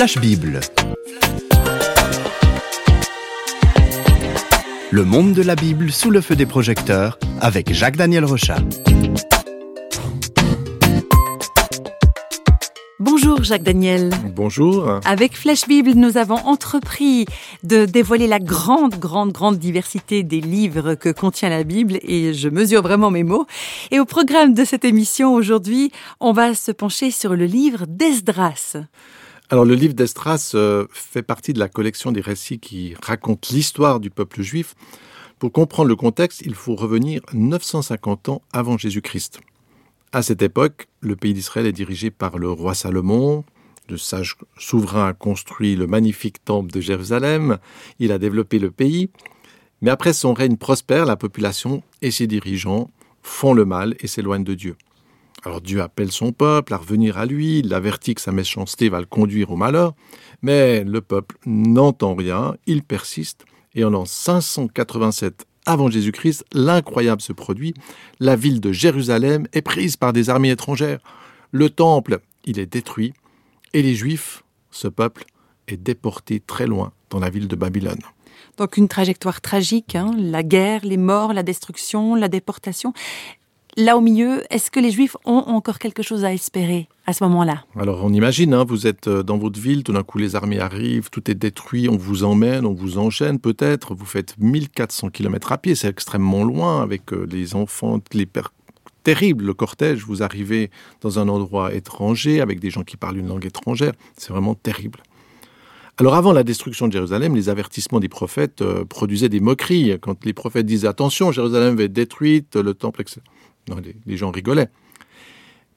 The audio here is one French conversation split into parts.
Flash Bible. Le monde de la Bible sous le feu des projecteurs avec Jacques-Daniel Rochat. Bonjour Jacques Daniel. Bonjour. Avec Flash Bible, nous avons entrepris de dévoiler la grande, grande, grande diversité des livres que contient la Bible et je mesure vraiment mes mots. Et au programme de cette émission aujourd'hui, on va se pencher sur le livre d'Esdras. Alors le livre d'Esdras euh, fait partie de la collection des récits qui racontent l'histoire du peuple juif. Pour comprendre le contexte, il faut revenir 950 ans avant Jésus-Christ. À cette époque, le pays d'Israël est dirigé par le roi Salomon. Le sage souverain a construit le magnifique temple de Jérusalem. Il a développé le pays. Mais après son règne prospère, la population et ses dirigeants font le mal et s'éloignent de Dieu. Alors Dieu appelle son peuple à revenir à lui, il l'avertit que sa méchanceté va le conduire au malheur, mais le peuple n'entend rien, il persiste, et en l'an 587 avant Jésus-Christ, l'incroyable se produit, la ville de Jérusalem est prise par des armées étrangères, le temple, il est détruit, et les Juifs, ce peuple, est déporté très loin dans la ville de Babylone. Donc une trajectoire tragique, hein, la guerre, les morts, la destruction, la déportation là au milieu, est-ce que les Juifs ont encore quelque chose à espérer à ce moment-là? Alors on imagine, hein, vous êtes euh, dans votre ville, tout d'un coup les armées arrivent, tout est détruit, on vous emmène, on vous enchaîne peut-être, vous faites 1400 km à pied, c'est extrêmement loin avec euh, les enfants, les pères terrible le cortège, vous arrivez dans un endroit étranger avec des gens qui parlent une langue étrangère, c'est vraiment terrible. Alors avant la destruction de Jérusalem, les avertissements des prophètes euh, produisaient des moqueries. Quand les prophètes disaient attention, Jérusalem va être détruite, le temple, etc les, gens rigolaient.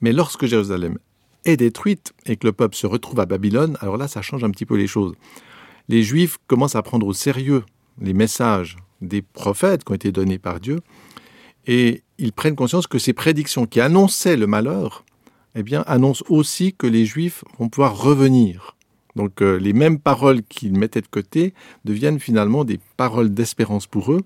Mais lorsque Jérusalem est détruite et que le peuple se retrouve à Babylone, alors là, ça change un petit peu les choses. Les Juifs commencent à prendre au sérieux les messages des prophètes qui ont été donnés par Dieu, et ils prennent conscience que ces prédictions qui annonçaient le malheur, eh bien, annoncent aussi que les Juifs vont pouvoir revenir. Donc euh, les mêmes paroles qu'ils mettaient de côté deviennent finalement des paroles d'espérance pour eux,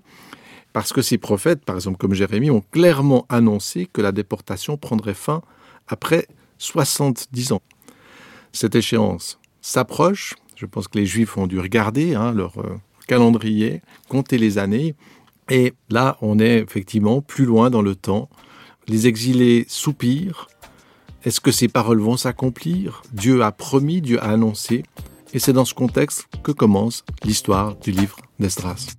parce que ces prophètes, par exemple comme Jérémie, ont clairement annoncé que la déportation prendrait fin après 70 ans. Cette échéance s'approche, je pense que les Juifs ont dû regarder hein, leur euh, calendrier, compter les années, et là on est effectivement plus loin dans le temps. Les exilés soupirent. Est-ce que ces paroles vont s'accomplir? Dieu a promis, Dieu a annoncé, et c'est dans ce contexte que commence l'histoire du livre d'Esdras.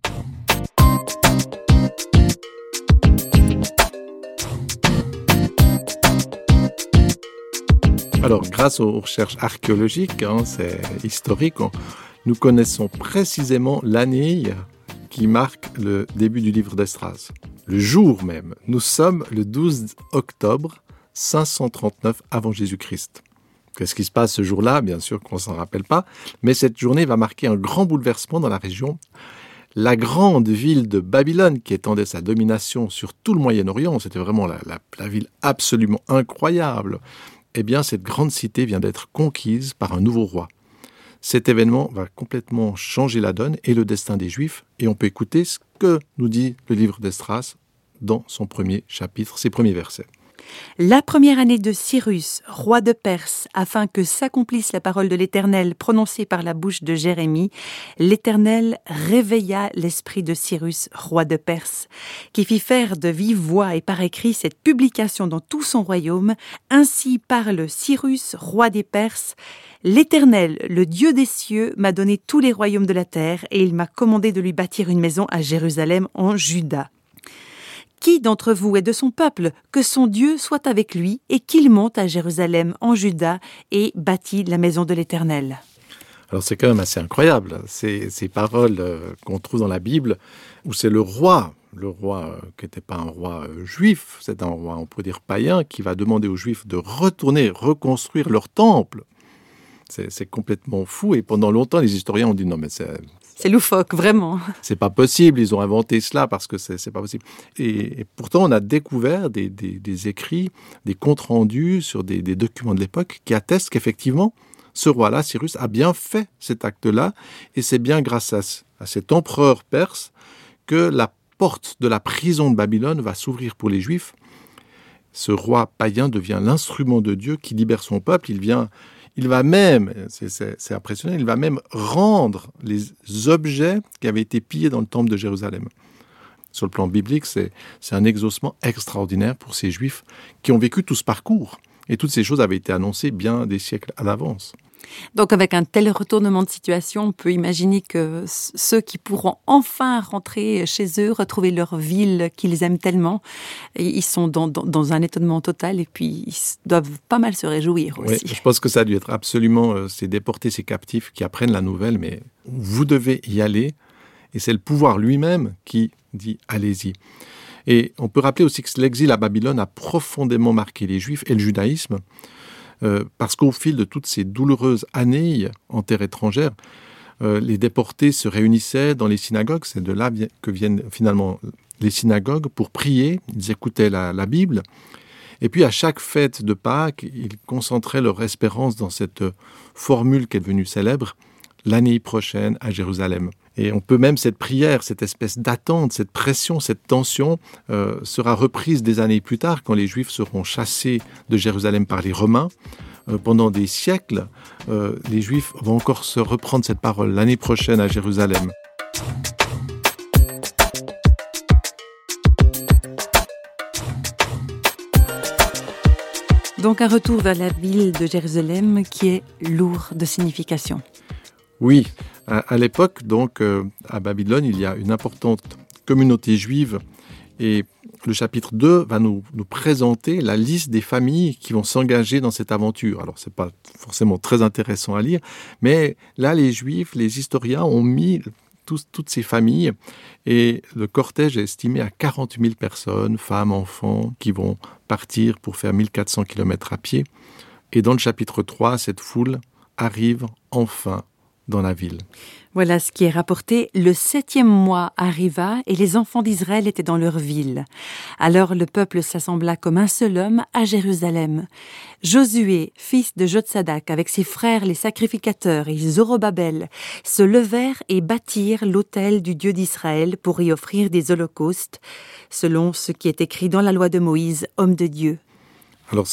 Alors, grâce aux recherches archéologiques, hein, c'est historique, nous connaissons précisément l'année qui marque le début du livre d'Estras. Le jour même, nous sommes le 12 octobre 539 avant Jésus-Christ. Qu'est-ce qui se passe ce jour-là? Bien sûr qu'on ne s'en rappelle pas, mais cette journée va marquer un grand bouleversement dans la région. La grande ville de Babylone, qui étendait sa domination sur tout le Moyen-Orient, c'était vraiment la, la ville absolument incroyable, eh bien cette grande cité vient d'être conquise par un nouveau roi. Cet événement va complètement changer la donne et le destin des Juifs, et on peut écouter ce que nous dit le livre d'Estras dans son premier chapitre, ses premiers versets. La première année de Cyrus, roi de Perse, afin que s'accomplisse la parole de l'Éternel prononcée par la bouche de Jérémie, l'Éternel réveilla l'esprit de Cyrus, roi de Perse, qui fit faire de vive voix et par écrit cette publication dans tout son royaume. Ainsi parle Cyrus, roi des Perses. L'Éternel, le Dieu des cieux, m'a donné tous les royaumes de la terre, et il m'a commandé de lui bâtir une maison à Jérusalem en Juda. Qui d'entre vous est de son peuple Que son Dieu soit avec lui et qu'il monte à Jérusalem en Juda et bâtit la maison de l'Éternel? Alors c'est quand même assez incroyable, ces, ces paroles euh, qu'on trouve dans la Bible, où c'est le roi, le roi euh, qui n'était pas un roi euh, juif, c'est un roi, on pourrait dire païen, qui va demander aux juifs de retourner, reconstruire leur temple. C'est complètement fou et pendant longtemps les historiens ont dit non mais c'est loufoque, vraiment. C'est pas possible, ils ont inventé cela parce que c'est pas possible. Et, pourtant, on a découvert des, écrits, des comptes rendus sur des, documents de l'époque qui attestent qu'effectivement, ce roi-là, Cyrus, a bien fait cet acte-là, et c'est bien grâce à, à cet empereur perse que la porte de la prison de Babylone va s'ouvrir pour les Juifs. Ce roi païen devient l'instrument de Dieu qui libère son peuple. Il vient, Il va même, c'est impressionnant, il va même rendre les objets qui avaient été pillés dans le temple de Jérusalem. Sur le plan biblique, c'est un exaucement extraordinaire pour ces Juifs qui ont vécu tout ce parcours. Et toutes ces choses avaient été annoncées bien des siècles à l'avance. Donc avec un tel retournement de situation, on peut imaginer que ceux qui pourront enfin rentrer chez eux, retrouver leur ville qu'ils aiment tellement, ils sont dans, un étonnement total et puis ils doivent pas mal se réjouir aussi. je pense que ça a dû être absolument euh, ces déportés, ces captifs qui apprennent la nouvelle, mais vous devez y aller et c'est le pouvoir lui-même qui dit allez-y. Et on peut rappeler aussi que l'exil à Babylone a profondément marqué les Juifs et le judaïsme. Euh, parce qu'au fil de toutes ces douloureuses années en terre étrangère, euh, les déportés se réunissaient dans les synagogues, c'est de là que viennent finalement les synagogues, pour prier, ils écoutaient la, la Bible, et puis à chaque fête de Pâques, ils concentraient leur espérance dans cette formule qui est devenue célèbre, l'année prochaine à Jérusalem. Et on peut même cette prière, cette espèce d'attente, cette pression, cette tension euh, sera reprise des années plus tard quand les Juifs seront chassés de Jérusalem par les Romains. Euh, pendant des siècles, euh, les Juifs vont encore se reprendre cette parole l'année prochaine à Jérusalem. Donc un retour vers la ville de Jérusalem qui est lourd de signification. Oui, à, l'époque, donc, euh, à Babylone, il y a une importante communauté juive et le chapitre 2 va nous, présenter la liste des familles qui vont s'engager dans cette aventure. Alors, ce n'est pas forcément très intéressant à lire, mais là, les Juifs, les historiens ont mis toutes ces familles et le cortège est estimé à 40 000 personnes, femmes, enfants, qui vont partir pour faire 1400 km à pied. Et dans le chapitre 3, cette foule arrive enfin Voilà ce qui est rapporté. Le septième mois arriva et les enfants d'Israël étaient dans leur ville. Alors le peuple s'assembla comme un seul homme à Jérusalem. Josué, fils de Jotsadak, avec ses frères les sacrificateurs et Zorobabel, se levèrent et bâtirent l'autel du Dieu d'Israël pour y offrir des holocaustes, selon ce qui est écrit dans la loi de Moïse, homme de Dieu. Alors,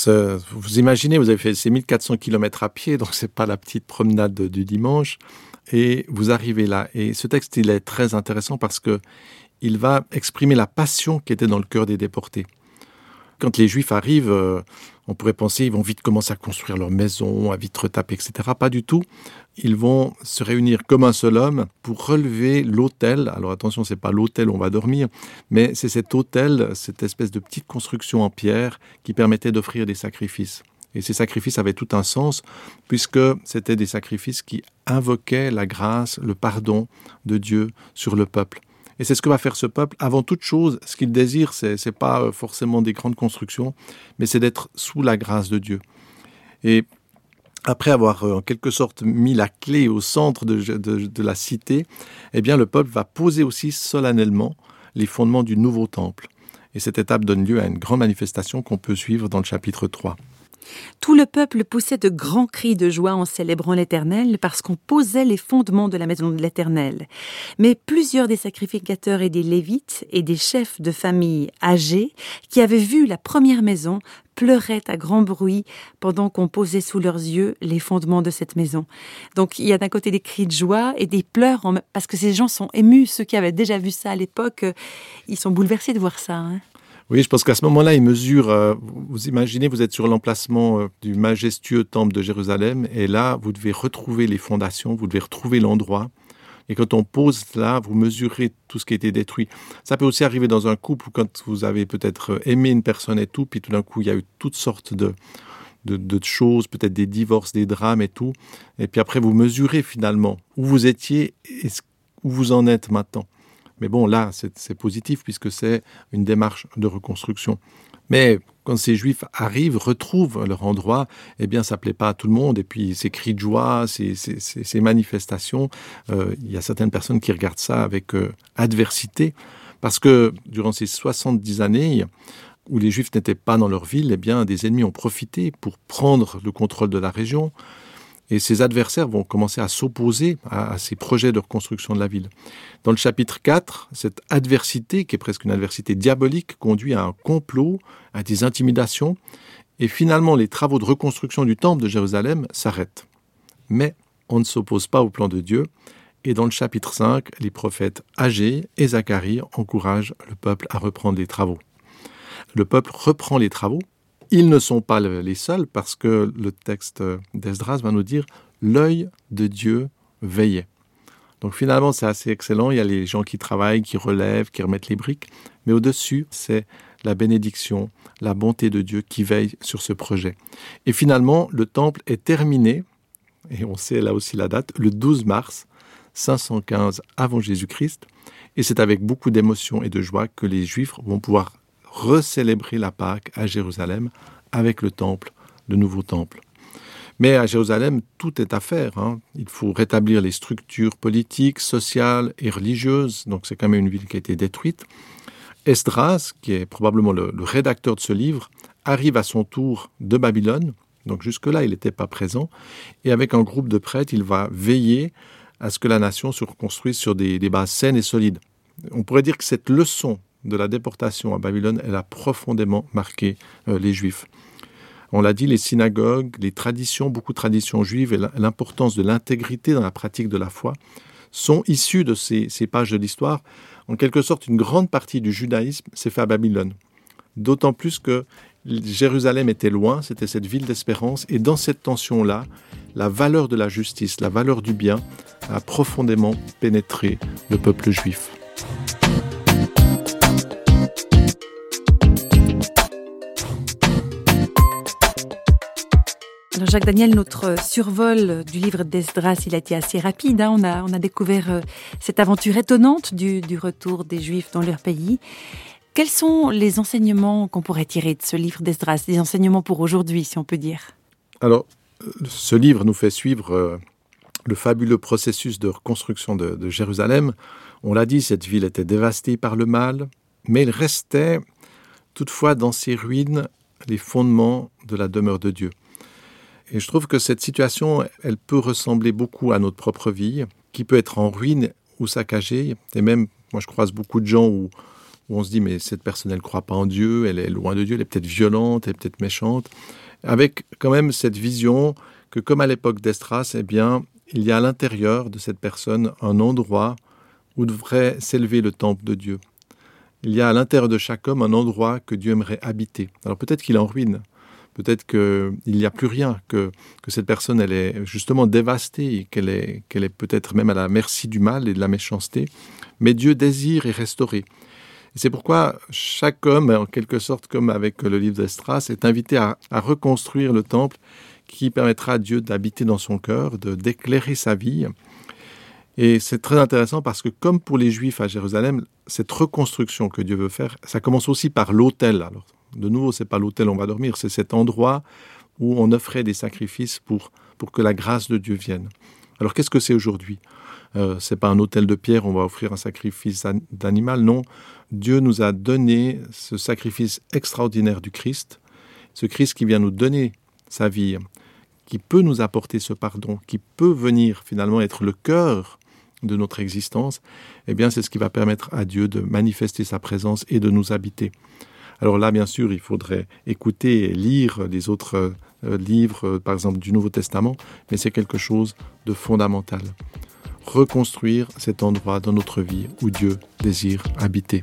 vous imaginez, vous avez fait ces 1400 km à pied, donc c'est pas la petite promenade du dimanche, et vous arrivez là. Et ce texte, il est très intéressant parce que il va exprimer la passion qui était dans le cœur des déportés. Quand les Juifs arrivent, euh, on pourrait penser ils vont vite commencer à construire leur maison, à vite retaper, etc. Pas du tout. Ils vont se réunir comme un seul homme pour relever l'autel. Alors attention, c'est pas l'autel où on va dormir, mais c'est cet autel, cette espèce de petite construction en pierre qui permettait d'offrir des sacrifices. Et ces sacrifices avaient tout un sens, puisque c'était des sacrifices qui invoquaient la grâce, le pardon de Dieu sur le peuple. Et c'est ce que va faire ce peuple. Avant toute chose, ce qu'il désire, ce n'est pas euh, forcément des grandes constructions, mais c'est d'être sous la grâce de Dieu. Et après avoir euh, en quelque sorte mis la clé au centre de, la cité, eh bien le peuple va poser aussi solennellement les fondements du nouveau temple. Et cette étape donne lieu à une grande manifestation qu'on peut suivre dans le chapitre 3. Tout le peuple poussait de grands cris de joie en célébrant l'Éternel parce qu'on posait les fondements de la maison de l'Éternel. Mais plusieurs des sacrificateurs et des Lévites et des chefs de famille âgés qui avaient vu la première maison pleuraient à grand bruit pendant qu'on posait sous leurs yeux les fondements de cette maison. Donc il y a d'un côté des cris de joie et des pleurs parce que ces gens sont émus. Ceux qui avaient déjà vu ça à l'époque, euh, ils sont bouleversés de voir ça. Hein. Oui, je pense qu'à ce moment-là, il mesure, euh, vous imaginez, vous êtes sur l'emplacement euh, du majestueux temple de Jérusalem, et là, vous devez retrouver les fondations, vous devez retrouver l'endroit. Et quand on pose là, vous mesurez tout ce qui a été détruit. Ça peut aussi arriver dans un couple, quand vous avez peut-être aimé une personne et tout, puis tout d'un coup, il y a eu toutes sortes de, de, de choses, peut-être des divorces, des drames et tout. Et puis après, vous mesurez finalement où vous étiez et où vous en êtes maintenant. Mais bon, là, c'est positif puisque c'est une démarche de reconstruction. Mais quand ces juifs arrivent, retrouvent leur endroit, eh bien, ça plaît pas à tout le monde. Et puis, ces cris de joie, ces, manifestations, euh, il y a certaines personnes qui regardent ça avec euh, adversité. Parce que durant ces 70 années, où les juifs n'étaient pas dans leur ville, eh bien, des ennemis ont profité pour prendre le contrôle de la région, et ses adversaires vont commencer à s'opposer à, ces projets de reconstruction de la ville. Dans le chapitre 4, cette adversité, qui est presque une adversité diabolique, conduit à un complot, à des intimidations, Et finalement, les travaux de reconstruction du temple de Jérusalem s'arrêtent. Mais on ne s'oppose pas au plan de Dieu. Et dans le chapitre 5, les prophètes Agé et Zacharie encouragent le peuple à reprendre les travaux. Le peuple reprend les travaux. Ils ne sont pas les seuls parce que le texte d'Esdras va nous dire l'œil de Dieu veillait. Donc finalement, c'est assez excellent. Il y a les gens qui travaillent, qui relèvent, qui remettent les briques. Mais au-dessus, c'est la bénédiction, la bonté de Dieu qui veille sur ce projet. Et finalement, le temple est terminé, et on sait là aussi la date, le 12 mars 515 avant Jésus-Christ. Et c'est avec beaucoup d'émotion et de joie que les Juifs vont pouvoir recélébrer la Pâque à Jérusalem avec le temple, le nouveau temple. Mais à Jérusalem, tout est à faire. Hein. Il faut rétablir les structures politiques, sociales et religieuses. Donc c'est quand même une ville qui a été détruite. Esdras, qui est probablement le, le rédacteur de ce livre, arrive à son tour de Babylone. Donc jusque-là, il n'était pas présent. Et avec un groupe de prêtres, il va veiller à ce que la nation se reconstruise sur des, bases saines et solides. On pourrait dire que cette leçon de la déportation à Babylone, elle a profondément marqué euh, les Juifs. On l'a dit, les synagogues, les traditions, beaucoup de traditions juives et l'importance de l'intégrité dans la pratique de la foi sont issues de ces, pages de l'histoire. En quelque sorte, une grande partie du judaïsme s'est fait à Babylone. D'autant plus que Jérusalem était loin, c'était cette ville d'espérance, et dans cette tension-là, la valeur de la justice, la valeur du bien a profondément pénétré le peuple juif. Jacques Daniel, notre survol du livre d'Esdras, il a été assez rapide. Hein. On, a, découvert euh, cette aventure étonnante du, du retour des Juifs dans leur pays. Quels sont les enseignements qu'on pourrait tirer de ce livre d'Esdras, des enseignements pour aujourd'hui, si on peut dire? Alors, ce livre nous fait suivre euh, le fabuleux processus de reconstruction de, de Jérusalem. On l'a dit, cette ville était dévastée par le mal, mais il restait toutefois dans ses ruines les fondements de la demeure de Dieu. Et je trouve que cette situation, elle peut ressembler beaucoup à notre propre vie, qui peut être en ruine ou saccagée. Et même, moi, je croise beaucoup de gens où, on se dit, mais cette personne, elle ne croit pas en Dieu, elle est loin de Dieu, elle est peut-être violente, elle est peut-être méchante, avec quand même cette vision que, comme à l'époque d'Estras, eh bien, il y a à l'intérieur de cette personne un endroit où devrait s'élever le temple de Dieu. Il y a à l'intérieur de chaque homme un endroit que Dieu aimerait habiter. Alors peut-être qu'il est en ruine, peut-être qu'il n'y a plus rien, que, cette personne elle est justement dévastée, qu'elle est, peut-être même à la merci du mal et de la méchanceté, mais Dieu désire et restaurer. Et c'est pourquoi chaque homme, en quelque sorte comme avec le livre d'Estras, est invité à, reconstruire le temple qui permettra à Dieu d'habiter dans son cœur, de d'éclairer sa vie. Et c'est très intéressant parce que comme pour les Juifs à Jérusalem, cette reconstruction que Dieu veut faire, ça commence aussi par l'autel. De nouveau, c'est pas l'autel où on va dormir, c'est cet endroit où on offrait des sacrifices pour, pour que la grâce de Dieu vienne. Alors, qu'est-ce que c'est aujourd'hui? Euh, C'est pas un autel de pierre, on va offrir un sacrifice d'animal. Non, Dieu nous a donné ce sacrifice extraordinaire du Christ, ce Christ qui vient nous donner sa vie, qui peut nous apporter ce pardon, qui peut venir finalement être le cœur de notre existence, eh bien c'est ce qui va permettre à Dieu de manifester sa présence et de nous habiter. Alors là, bien sûr, il faudrait écouter et lire les autres euh, livres, euh, par exemple du Nouveau Testament, mais c'est quelque chose de fondamental. Reconstruire cet endroit dans notre vie où Dieu désire habiter.